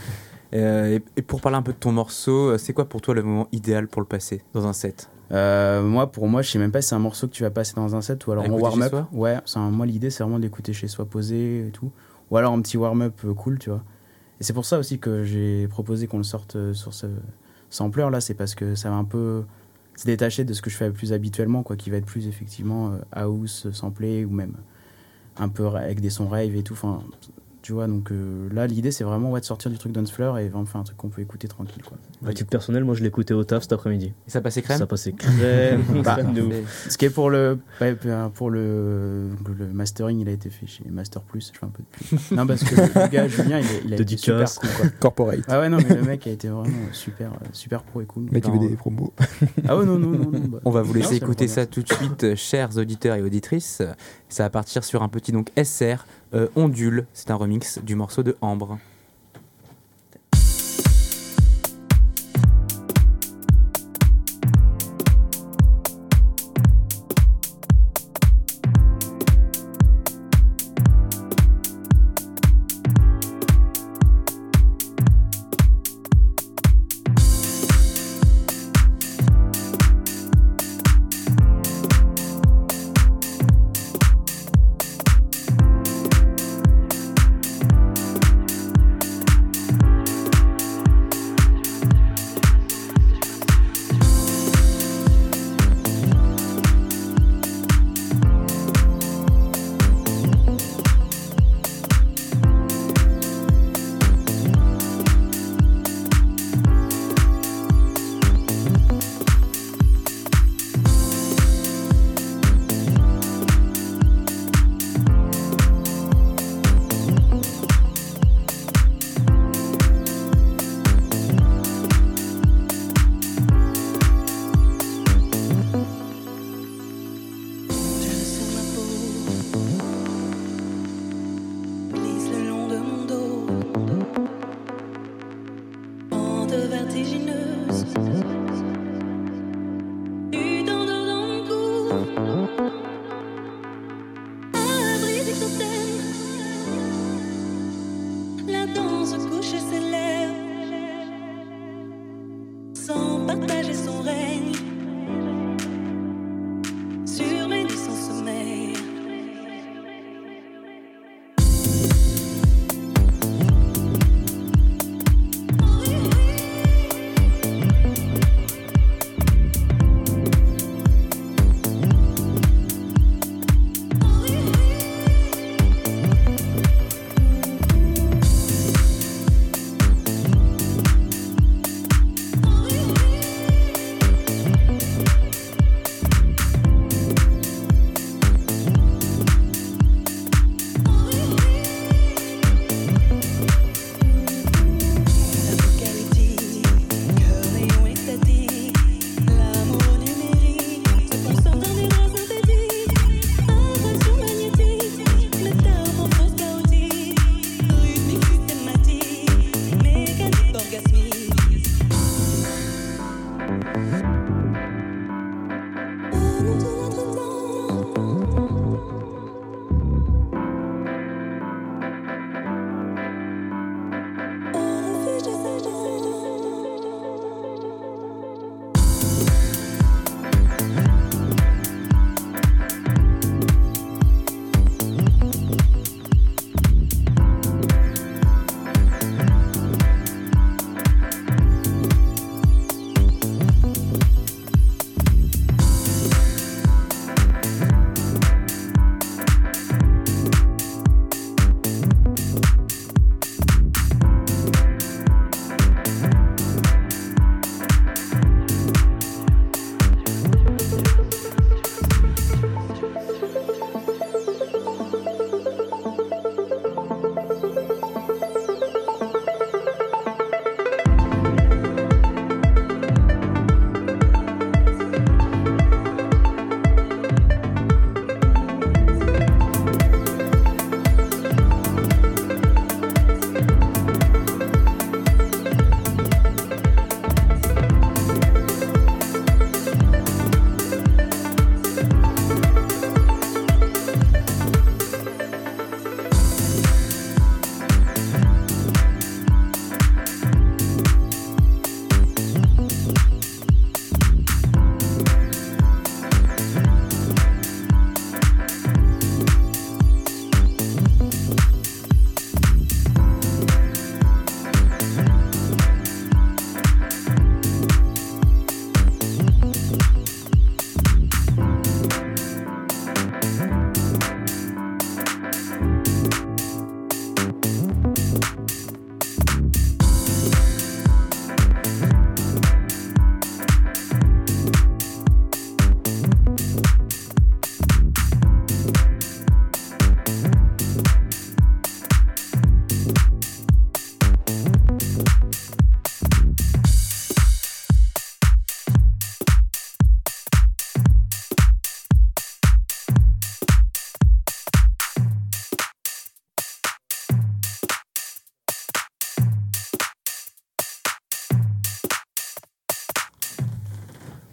Euh, et, pour parler un peu de ton morceau, c'est quoi pour toi le moment idéal pour le passer dans un set? Euh, moi, pour moi, je sais même pas si c'est un morceau que tu vas passer dans un set ou alors en warm-up. Ouais, c'est un- moi l'idée c'est vraiment d'écouter chez soi posé et tout. Ou alors un petit warm-up cool, tu vois. Et c'est pour ça aussi que j'ai proposé qu'on le sorte euh, sur ce sampler là, c'est parce que ça va un peu se détacher de ce que je fais plus habituellement, quoi, qui va être plus effectivement euh, house, samplé ou même un peu avec des sons rave et tout. Enfin, tu vois, donc euh, là l'idée c'est vraiment ouais, de sortir du truc dance floor et vraiment faire un truc qu'on peut écouter tranquille, quoi. À titre personnel, moi je l'écoutais au taf cet après-midi. Et ça passait crème Ça passait crème. <laughs> Bah, crème de ouf. Ce qui est pour le, pour le, le mastering, il a été fait chez Master Plus. Je fais un peu de pub. Non, parce que le gars, <laughs> Julien, il, a- il a été super cool. Quoi. Corporate. Ah ouais, non, mais le mec a été vraiment super, euh, super pro et cool. Mais tu veux Genre, des promos Ah ouais, non, non, non. non, bah. On va vous laisser écouter ça tout de suite, euh, chers auditeurs et auditrices. Ça va partir sur un petit donc SR euh, Ondule. C'est un remix du morceau de Ambre.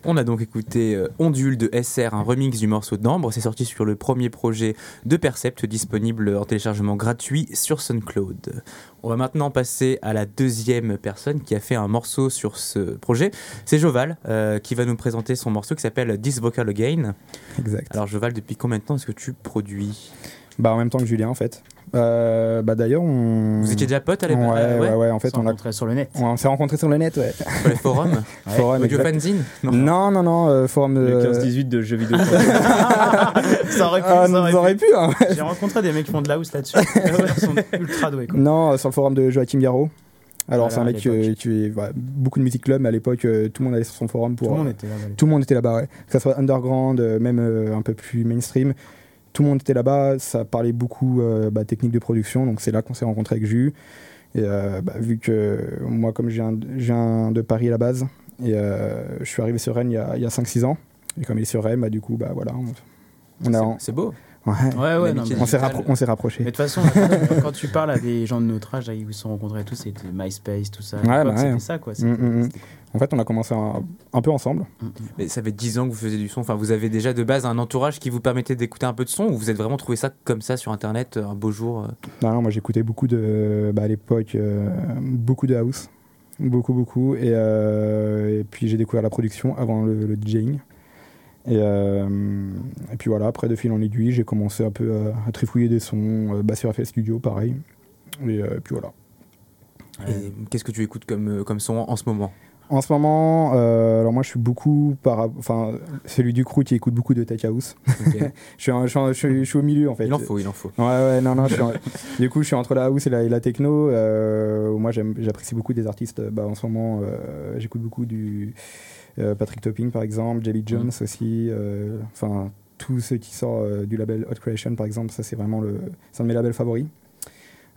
On a donc écouté euh, Ondule de SR, un remix du morceau d'Ambre. C'est sorti sur le premier projet de Percept, disponible en téléchargement gratuit sur SoundCloud. On va maintenant passer à la deuxième personne qui a fait un morceau sur ce projet. C'est Joval euh, qui va nous présenter son morceau qui s'appelle This Vocal Again. Exact. Alors Joval, depuis combien de temps est-ce que tu produis? Bah, en même temps que Julien, en fait. Euh, bah, d'ailleurs, on. Vous étiez déjà potes à Ouais, l'époque euh, ouais, ouais, en fait, on, a... rencontrait sur le net. on s'est rencontrés sur le net, ouais. Sur les forums <laughs> Forum, Audio fanzine Non, non, non, euh, forum de. Le 15-18 de jeux vidéo. <laughs> ça aurait pu, Ah, ça aurait pu. hein. J'ai rencontré des mecs qui font de la house là-dessus. <laughs> Ils sont ultra doués. Quoi. Non, sur le forum de Joachim Garraud. Alors, Voilà, c'est un mec euh, qui est voilà, beaucoup de musique club, mais à l'époque, euh, tout le monde allait sur son forum pour. Tout le monde était là. voilà. tout le monde était là-bas, ouais. Que ça soit underground, euh, même euh, un peu plus mainstream. Tout le monde était là-bas. Ça parlait beaucoup euh, bah, technique de production. Donc, c'est là qu'on s'est rencontré avec Jus. Et euh, bah, vu que moi, comme je viens, je viens de Paris à la base, et euh, je suis arrivé sur Rennes il y a, il y a 5-6 ans. Et comme il est sur Rennes, bah, du coup, bah, voilà. On, on a, C'est beau. Ouais, Ouais, ouais, non, L'amitié mais- on s'est rappro- rapprochés. Mais de toute façon, quand, quand tu parles à des gens de notre âge, là, ils se sont rencontrés et tout, c'était MySpace, tout ça. Ouais, bah ouais. C'était ça, quoi. Mm, mm, mm. En fait, on a commencé un, un peu ensemble. Mm. Mais ça fait 10 ans que vous faisiez du son. Enfin, vous avez déjà de base un entourage qui vous permettait d'écouter un peu de son ou vous êtes vraiment trouvé ça comme ça sur internet un beau jour euh Non, non, moi j'écoutais beaucoup de, bah, à l'époque, euh, beaucoup de house, beaucoup, beaucoup, et, euh, et puis j'ai découvert la production avant le, le DJing. Et, euh, et puis voilà, après de fil en aiguille, j'ai commencé un peu à, à trifouiller des sons, euh, bah, sur FL Studio, pareil. Et euh, puis voilà. Et qu'est-ce que tu écoutes comme, euh, comme son en ce moment? En ce moment, euh, alors moi je suis beaucoup par, enfin celui du crew qui écoute beaucoup de tech house. <laughs> Je suis, un- je suis, un- je suis- je suis au milieu en fait. Il en faut, il en faut. Ouais, ouais, non, non. je suis en- du coup, je suis entre la house et la, et la techno. Euh, moi, j'aime- j'apprécie beaucoup des artistes. euh, Bah, en ce moment, euh, j'écoute beaucoup du euh, Patrick Topping, par exemple, Jelly Jones aussi. euh, Enfin, tous ceux qui sortent euh, du label Hot Creation, par exemple, ça, c'est vraiment le, c'est un de mes labels favoris.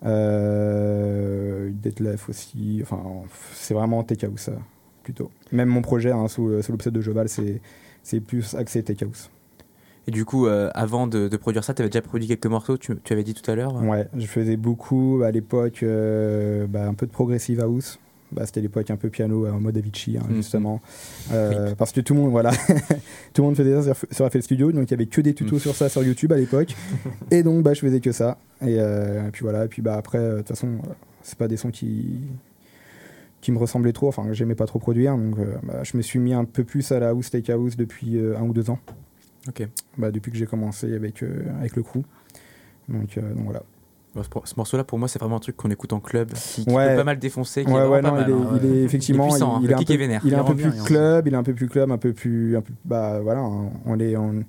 Euh, Detlef aussi. Enfin, c'est vraiment tech house, plutôt. Même mon projet, hein, sous, sous de Joval, c'est c'est plus axé tech house. Et du coup, euh, avant de, de produire ça, tu avais déjà produit quelques morceaux, tu, tu avais dit tout à l'heure Ouais, je faisais beaucoup à l'époque, euh, bah, un peu de progressive house. Bah, C'était l'époque un peu piano euh, en mode Avicii, hein, Mhm. justement. Euh, parce que tout le monde, voilà, <laughs> tout le monde faisait ça sur, sur FL Studio, donc il y avait que des tutos Mhm. sur ça sur YouTube à l'époque. <laughs> et donc, bah, je faisais que ça. Et, euh, puis voilà, et puis bah, après, de toute façon, c'est pas des sons qui qui me ressemblaient trop, enfin j'aimais pas trop produire, donc euh, bah, je me suis mis un peu plus à la house take house depuis euh, un ou deux ans. Ok. Bah, depuis que j'ai commencé avec, euh, avec le crew. Donc, donc voilà. Bon, ce, ce morceau-là, pour moi, c'est vraiment un truc qu'on écoute en club, qui, qui Ouais. peut pas mal défoncer, qui Ouais, est ouais, vraiment non, pas il, mal. est, hein. il est effectivement, Il est puissant, hein, il, le est un peu, est vénère. il est Il un peu revient, plus club, il est un peu plus club, un peu plus, un peu, bah voilà, on est, on,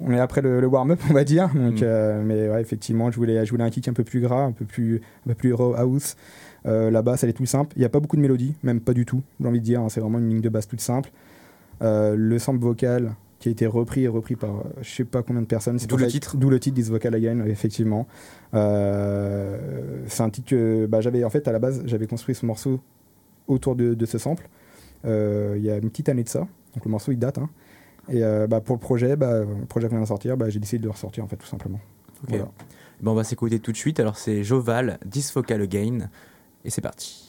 on est après le, le warm-up, on va dire. Donc, Mm. euh, mais ouais, effectivement, je voulais, je voulais un kick un peu plus gras, un peu plus, un peu plus raw house. Euh, la basse, elle est tout simple. Il n'y a pas beaucoup de mélodie, même pas du tout. J'ai envie de dire, hein, c'est vraiment une ligne de basse toute simple. Euh, le sample vocal qui a été repris et repris par euh, je sais pas combien de personnes. D'où le titre. D'où le titre This Vocal Again, effectivement. Euh, c'est un titre que bah, j'avais en fait à la base j'avais construit ce morceau autour de, de ce sample. Euh, Il y a une petite année de ça, donc le morceau il date. hein. Et euh, bah, pour le projet, bah, le projet qui vient de sortir, bah, j'ai décidé de le ressortir en fait tout simplement. Voilà. Bon, on va s'écouter tout de suite. Alors, c'est Joval, Disfocal Again. Et c'est parti.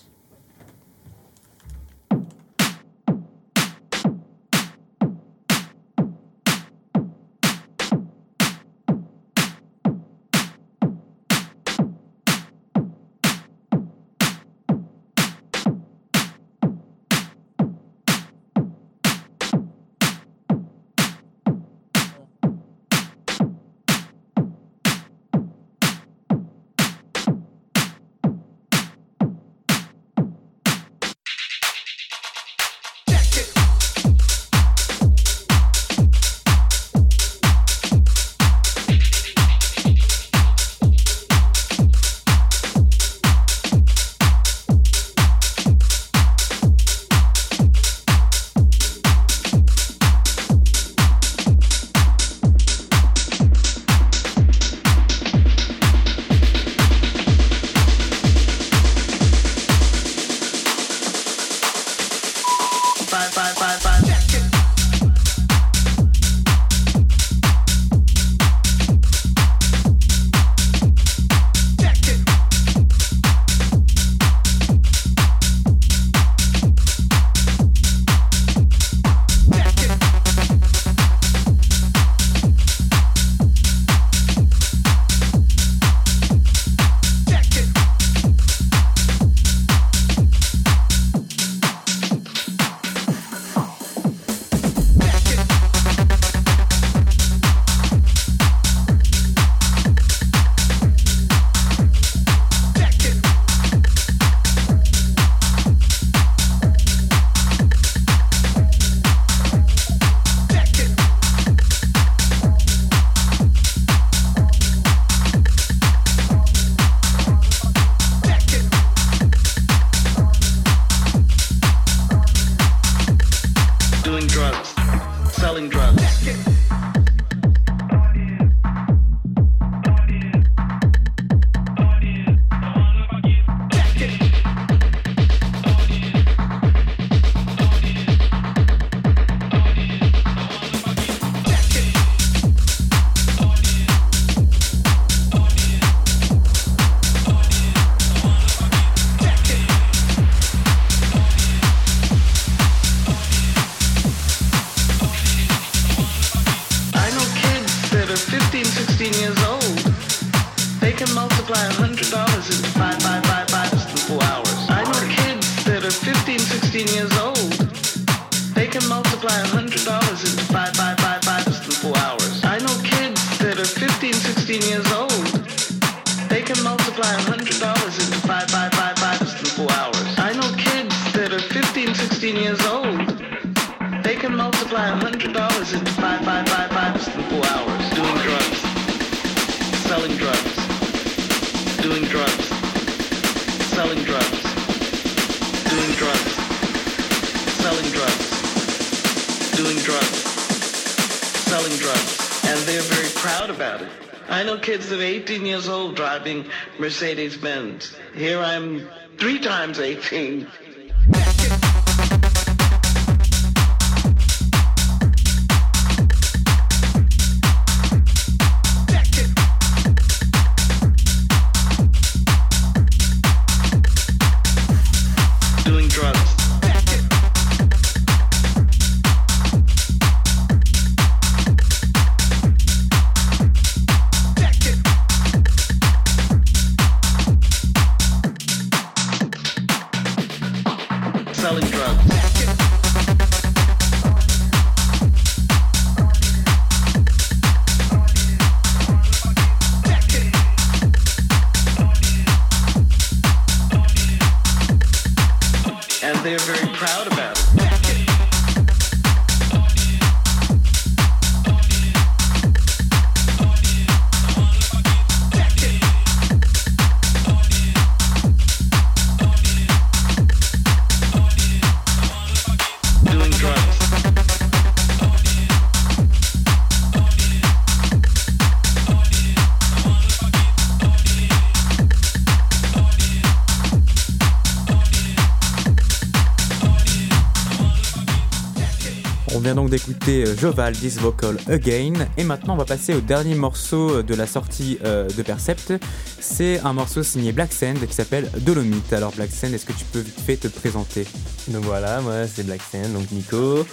D'écouter euh, Joval, This Vocal Again. Et maintenant, on va passer au dernier morceau de la sortie euh, de Percept. C'est un morceau signé Black Sand qui s'appelle Dolomite. Alors, Black Sand, est-ce que tu peux te présenter? Donc voilà, moi c'est Black Sand, donc Nico.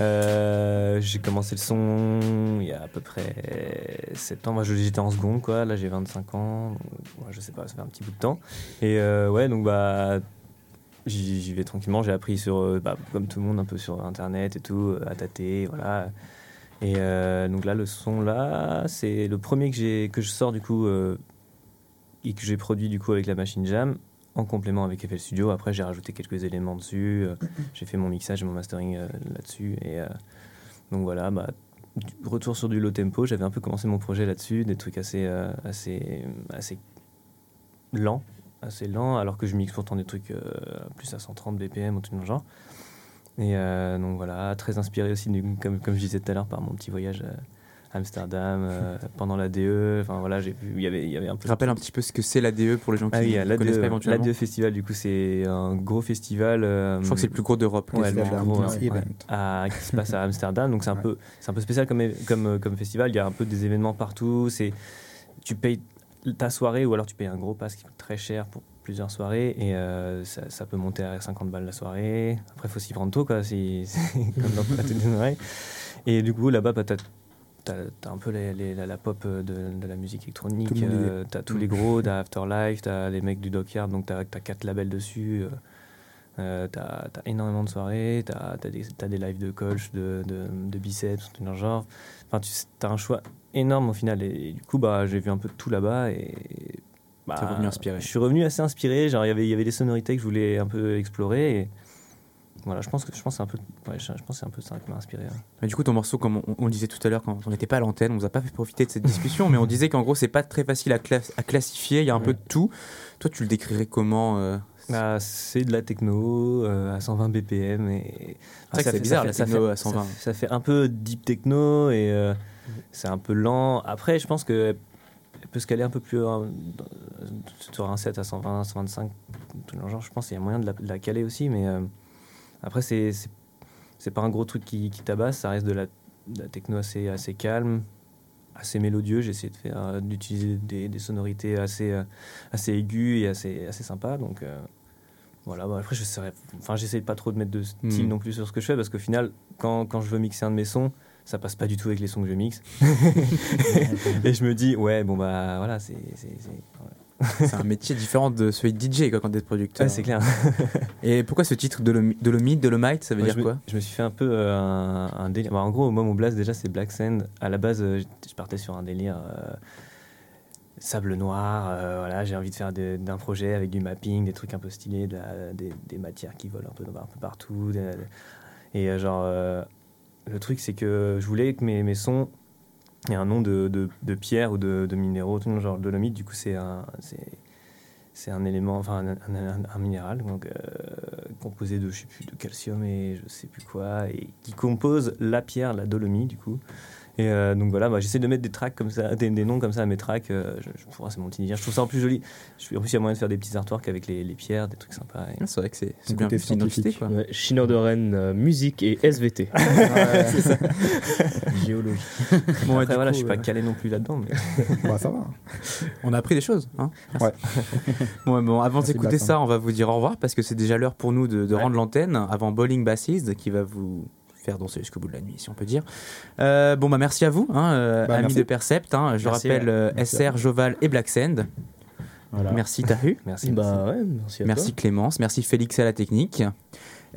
Euh, j'ai commencé le son il y a à peu près 7 ans. Moi j'étais en seconde quoi, là j'ai 25 ans. Ouais, je sais pas, ça fait un petit bout de temps. Et euh, ouais, donc bah j'y vais tranquillement. J'ai appris sur, euh, bah, comme tout le monde, un peu sur internet et tout, euh, à tâter, voilà. Et euh, donc là, le son là, c'est le premier que, j'ai, que je sors du coup euh, et que j'ai produit du coup avec la machine Jam en complément avec FL Studio. Après, j'ai rajouté quelques éléments dessus. euh, j'ai fait mon mixage et mon mastering là-dessus. Et donc voilà, bah, retour sur du low tempo. J'avais un peu commencé mon projet là-dessus, des trucs assez, assez, assez lents, assez lents, alors que je mixe pourtant des trucs euh, plus à 130 BPM ou tout le genre. Et euh, donc voilà, très inspiré aussi, du- comme, comme je disais tout à l'heure, par mon petit voyage euh, à Amsterdam euh, <laughs> pendant la DE. Enfin voilà, j'ai vu, il y avait, il y avait un peu. Rappelle un petit peu ce que c'est l'ADE pour les gens qui Ah oui, ne l'ADE connaissent pas éventuellement. l'ADE Festival, du coup, c'est un gros festival. euh, Je crois que c'est le plus gros d'Europe. Ouais, le plus gros, Arts ouais, Event. ouais. À- qui se passe à Amsterdam. Donc c'est un peu, c'est un peu spécial comme, comme, comme festival. Il y a un peu des événements partout. C'est, tu payes ta soirée ou alors tu payes un gros pass qui coûte très cher pour plusieurs soirées et euh, ça, ça peut monter à 50 balles la soirée. Après, il faut s'y prendre tôt, quoi. Si, <laughs> c'est comme dans soirées. Et du coup, là-bas, bah, t'as T'as t'as un peu les- les- la, la pop de, de la musique électronique, est. euh, t'as tous les gros, t'as Afterlife, t'as les mecs du Dockyard, donc t'as as quatre labels dessus. euh, euh, t'as t'as énormément de soirées, t'as as des, lives de coach, de, de, de biceps, tout le genre. Enfin, tu as un choix énorme au final. Et, du coup, bah, j'ai vu un peu de tout là-bas. Et bah, revenu inspiré. Je suis revenu assez inspiré. Genre, il y avait- il y avait des sonorités que je voulais un peu explorer. Et voilà, je pense que je pense que un peu, ouais, je, pense c'est un peu ça qui m'a inspiré. ouais. Mais du coup, ton morceau, comme on, on le disait tout à l'heure quand on n'était pas à l'antenne, on nous a pas fait profiter de cette discussion, mais on disait qu'en gros, c'est pas très facile à, à classifier, il y a un peu de tout. Toi, tu le décrirais comment euh, Bah, c'est de la techno euh, à 120 BPM et C'est bizarre, la ça techno fait- à 120. Ça, ça fait un peu deep techno et euh, c'est un peu lent. Après, je pense que elle peut se caler un peu plus dans- sur un set à 120, 125, tout le genre. Je pense qu'il y a moyen de la, de la caler aussi, mais euh, après c'est c'est- c'est pas un gros truc qui, qui tabasse. Ça reste de la, de la techno assez assez calme, assez mélodieux. J'ai essayé de faire euh, d'utiliser des, des sonorités assez euh, assez aiguës et assez assez sympas. Donc voilà, bah après, je serais, enfin, j'essaie pas trop de mettre de style Hmm. non plus sur ce que je fais parce qu'au final, quand, quand je veux mixer un de mes sons, ça passe pas du tout avec les sons que je mixe. <laughs> et je me dis, ouais, bon bah voilà, c'est. c'est- un métier différent de celui de DJ quoi, quand t'es producteur. Ouais, c'est clair. <laughs> Et pourquoi ce titre de Dolomite, Dolomite, ça veut Ouais, dire je me- quoi? Je me suis fait un peu euh, un, un délire. Bah, en gros, moi, mon blast, déjà, c'est Black Sand. À la base, euh, je partais sur un délire euh, sable noir. voilà, j'ai envie de faire de- d'un projet avec du mapping, des trucs un peu stylés, de la- des, des matières qui volent un peu, un peu partout. des- et genre, le truc, c'est que je voulais que mes, sons aient un nom de, de, pierre ou de, minéraux, tout le genre dolomite. Du coup, c'est un. c'est- un élément, enfin un minéral donc, euh, composé de, je sais plus, de calcium et je sais plus quoi, et qui compose la pierre, la dolomie du coup. Et euh, donc voilà, bah, j'essaie de mettre des tracks comme ça, des, des noms comme ça à mes tracks. euh, je, c'est mon petit délire. Je trouve ça en plus joli. Je, en plus, il y a moyen de faire des petits artworks avec les, les pierres, des trucs sympas. et- C'est vrai que c'est une identité scientifique. quoi. Ouais, de Rennes, euh, musique et SVT. <laughs> <laughs> Géologie. Bon, Après, voilà, coup, je suis pas euh, calé non plus là-dedans. Mais... <laughs> Bah, ça va. On a appris des choses. Hein Ouais. bon, avant d'écouter ça, on va vous dire au revoir parce que c'est déjà l'heure pour nous de, de Ouais. rendre l'antenne avant Bowling Bassist qui va vous faire danser jusqu'au bout de la nuit, si on peut dire. Euh, bon, bah merci à vous, hein, euh, Bah, amis merci. de Percept. hein. je Merci, rappelle euh, SR, Joval et Black Sand. Voilà. Merci Tahu. <laughs> Merci. Bah ouais, merci à Merci toi. Clémence, merci Félix à la technique.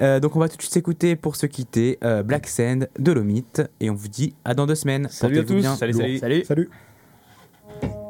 Euh, donc on va tout de suite s'écouter pour se quitter euh, Black Sand, Dolomite et on vous dit à dans deux semaines. Salut à tous. bien. Salut, Lourd. salut. Salut. Salut.